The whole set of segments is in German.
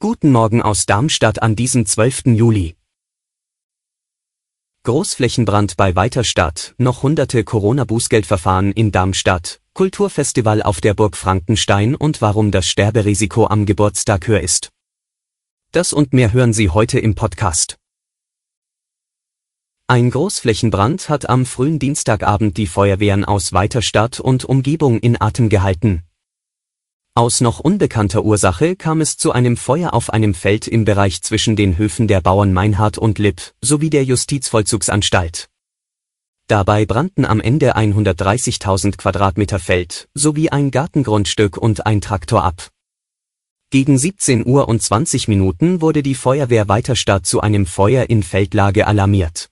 Guten Morgen aus Darmstadt an diesem 12. Juli. Großflächenbrand bei Weiterstadt, noch hunderte Corona-Bußgeldverfahren in Darmstadt, Kulturfestival auf der Burg Frankenstein und warum das Sterberisiko am Geburtstag höher ist. Das und mehr hören Sie heute im Podcast. Ein Großflächenbrand hat am frühen Dienstagabend die Feuerwehren aus Weiterstadt und Umgebung in Atem gehalten. Aus noch unbekannter Ursache kam es zu einem Feuer auf einem Feld im Bereich zwischen den Höfen der Bauern Meinhard und Lipp sowie der Justizvollzugsanstalt. Dabei brannten am Ende 130.000 Quadratmeter Feld sowie ein Gartengrundstück und ein Traktor ab. Gegen 17 Uhr und 20 Minuten wurde die Feuerwehr Weiterstadt zu einem Feuer in Feldlage alarmiert.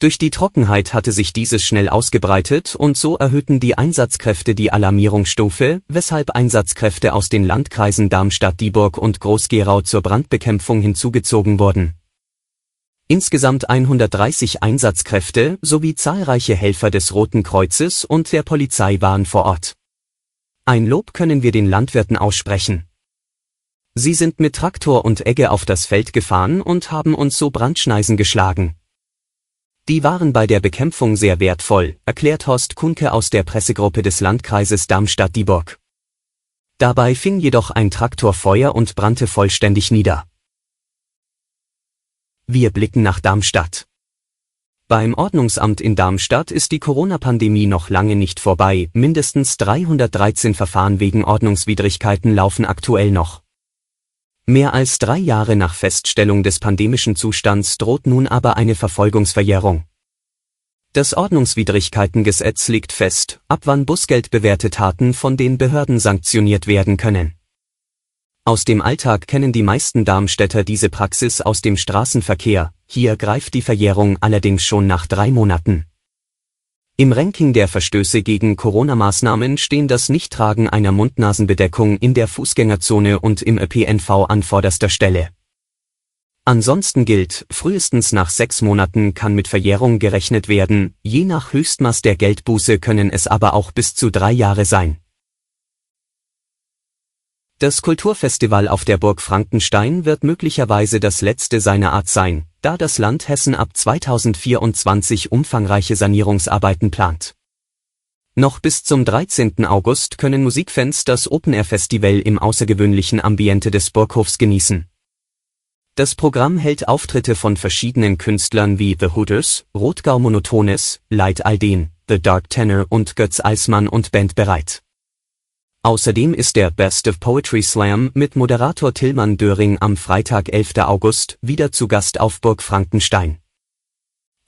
Durch die Trockenheit hatte sich dieses schnell ausgebreitet und so erhöhten die Einsatzkräfte die Alarmierungsstufe, weshalb Einsatzkräfte aus den Landkreisen Darmstadt-Dieburg und Groß-Gerau zur Brandbekämpfung hinzugezogen wurden. Insgesamt 130 Einsatzkräfte sowie zahlreiche Helfer des Roten Kreuzes und der Polizei waren vor Ort. Ein Lob können wir den Landwirten aussprechen. Sie sind mit Traktor und Egge auf das Feld gefahren und haben uns so Brandschneisen geschlagen. Die waren bei der Bekämpfung sehr wertvoll, erklärt Horst Kunke aus der Pressegruppe des Landkreises Darmstadt-Dieburg. Dabei fing jedoch ein Traktor Feuer und brannte vollständig nieder. Wir blicken nach Darmstadt. Beim Ordnungsamt in Darmstadt ist die Corona-Pandemie noch lange nicht vorbei, mindestens 313 Verfahren wegen Ordnungswidrigkeiten laufen aktuell noch. Mehr als drei Jahre nach Feststellung des pandemischen Zustands droht nun aber eine Verfolgungsverjährung. Das Ordnungswidrigkeitengesetz legt fest, ab wann bußgeldbewährte Taten von den Behörden sanktioniert werden können. Aus dem Alltag kennen die meisten Darmstädter diese Praxis aus dem Straßenverkehr, hier greift die Verjährung allerdings schon nach drei Monaten. Im Ranking der Verstöße gegen Corona-Maßnahmen stehen das Nichttragen einer Mund-Nasen-Bedeckung in der Fußgängerzone und im ÖPNV an vorderster Stelle. Ansonsten gilt, frühestens nach sechs Monaten kann mit Verjährung gerechnet werden, je nach Höchstmaß der Geldbuße können es aber auch bis zu drei Jahre sein. Das Kulturfestival auf der Burg Frankenstein wird möglicherweise das letzte seiner Art sein, da das Land Hessen ab 2024 umfangreiche Sanierungsarbeiten plant. Noch bis zum 13. August können Musikfans das Open-Air-Festival im außergewöhnlichen Ambiente des Burghofs genießen. Das Programm hält Auftritte von verschiedenen Künstlern wie The Hooders, Rotgau Monotones, Light Alden, The Dark Tenor und Götz Eismann und Band bereit. Außerdem ist der Best of Poetry Slam mit Moderator Tillmann Döring am Freitag 11. August wieder zu Gast auf Burg Frankenstein.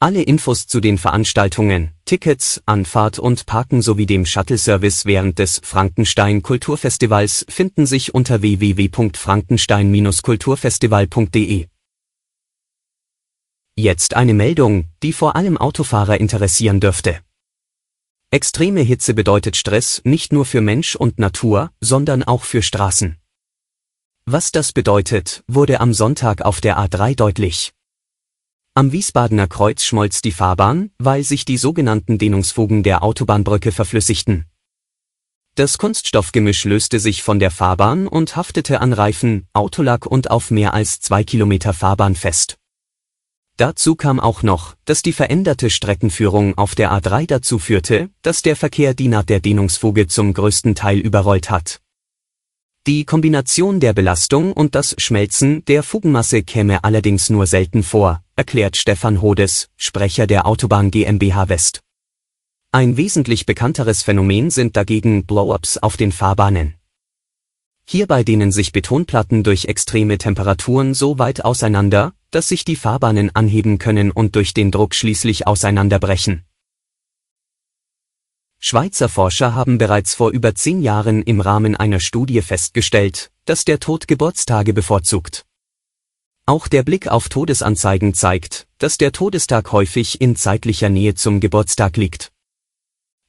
Alle Infos zu den Veranstaltungen, Tickets, Anfahrt und Parken sowie dem Shuttle-Service während des Frankenstein Kulturfestivals finden sich unter www.frankenstein-kulturfestival.de. Jetzt eine Meldung, die vor allem Autofahrer interessieren dürfte. Extreme Hitze bedeutet Stress nicht nur für Mensch und Natur, sondern auch für Straßen. Was das bedeutet, wurde am Sonntag auf der A3 deutlich. Am Wiesbadener Kreuz schmolz die Fahrbahn, weil sich die sogenannten Dehnungsfugen der Autobahnbrücke verflüssigten. Das Kunststoffgemisch löste sich von der Fahrbahn und haftete an Reifen, Autolack und auf mehr als zwei Kilometer Fahrbahn fest. Dazu kam auch noch, dass die veränderte Streckenführung auf der A3 dazu führte, dass der Verkehr die Naht der Dehnungsfuge zum größten Teil überrollt hat. Die Kombination der Belastung und das Schmelzen der Fugenmasse käme allerdings nur selten vor, erklärt Stefan Hodes, Sprecher der Autobahn GmbH West. Ein wesentlich bekannteres Phänomen sind dagegen Blow-ups auf den Fahrbahnen. Hierbei dehnen sich Betonplatten durch extreme Temperaturen so weit auseinander, dass sich die Fahrbahnen anheben können und durch den Druck schließlich auseinanderbrechen. Schweizer Forscher haben bereits vor über zehn Jahren im Rahmen einer Studie festgestellt, dass der Tod Geburtstage bevorzugt. Auch der Blick auf Todesanzeigen zeigt, dass der Todestag häufig in zeitlicher Nähe zum Geburtstag liegt.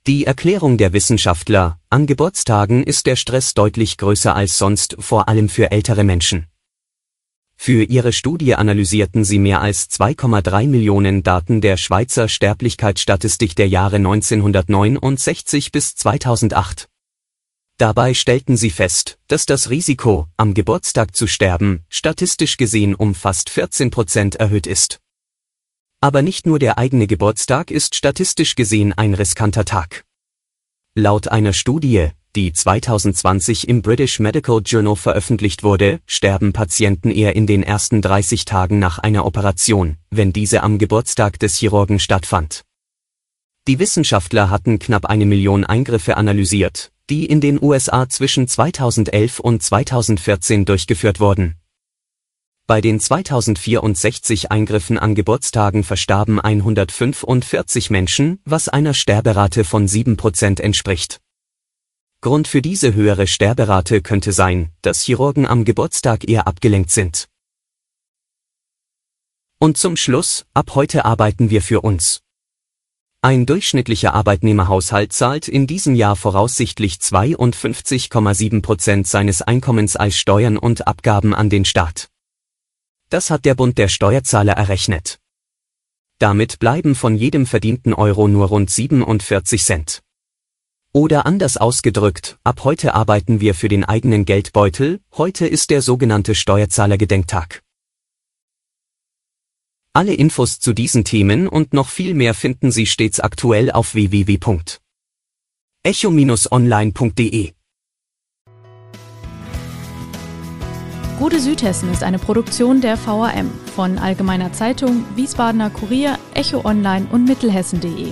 Die Erklärung der Wissenschaftler, an Geburtstagen ist der Stress deutlich größer als sonst, vor allem für ältere Menschen. Für ihre Studie analysierten sie mehr als 2,3 Millionen Daten der Schweizer Sterblichkeitsstatistik der Jahre 1969 bis 2008. Dabei stellten sie fest, dass das Risiko, am Geburtstag zu sterben, statistisch gesehen um fast 14 Prozent erhöht ist. Aber nicht nur der eigene Geburtstag ist statistisch gesehen ein riskanter Tag. Laut einer Studie, die 2020 im British Medical Journal veröffentlicht wurde, sterben Patienten eher in den ersten 30 Tagen nach einer Operation, wenn diese am Geburtstag des Chirurgen stattfand. Die Wissenschaftler hatten knapp eine Million Eingriffe analysiert, die in den USA zwischen 2011 und 2014 durchgeführt wurden. Bei den 2064 Eingriffen an Geburtstagen verstarben 145 Menschen, was einer Sterberate von 7% entspricht. Grund für diese höhere Sterberate könnte sein, dass Chirurgen am Geburtstag eher abgelenkt sind. Und zum Schluss, ab heute arbeiten wir für uns. Ein durchschnittlicher Arbeitnehmerhaushalt zahlt in diesem Jahr voraussichtlich 52,7 Prozent seines Einkommens als Steuern und Abgaben an den Staat. Das hat der Bund der Steuerzahler errechnet. Damit bleiben von jedem verdienten Euro nur rund 47 Cent. Oder anders ausgedrückt, ab heute arbeiten wir für den eigenen Geldbeutel, heute ist der sogenannte Steuerzahlergedenktag. Alle Infos zu diesen Themen und noch viel mehr finden Sie stets aktuell auf www.echo-online.de. Gute Südhessen ist eine Produktion der VAM von Allgemeiner Zeitung, Wiesbadener Kurier, Echo Online und Mittelhessen.de.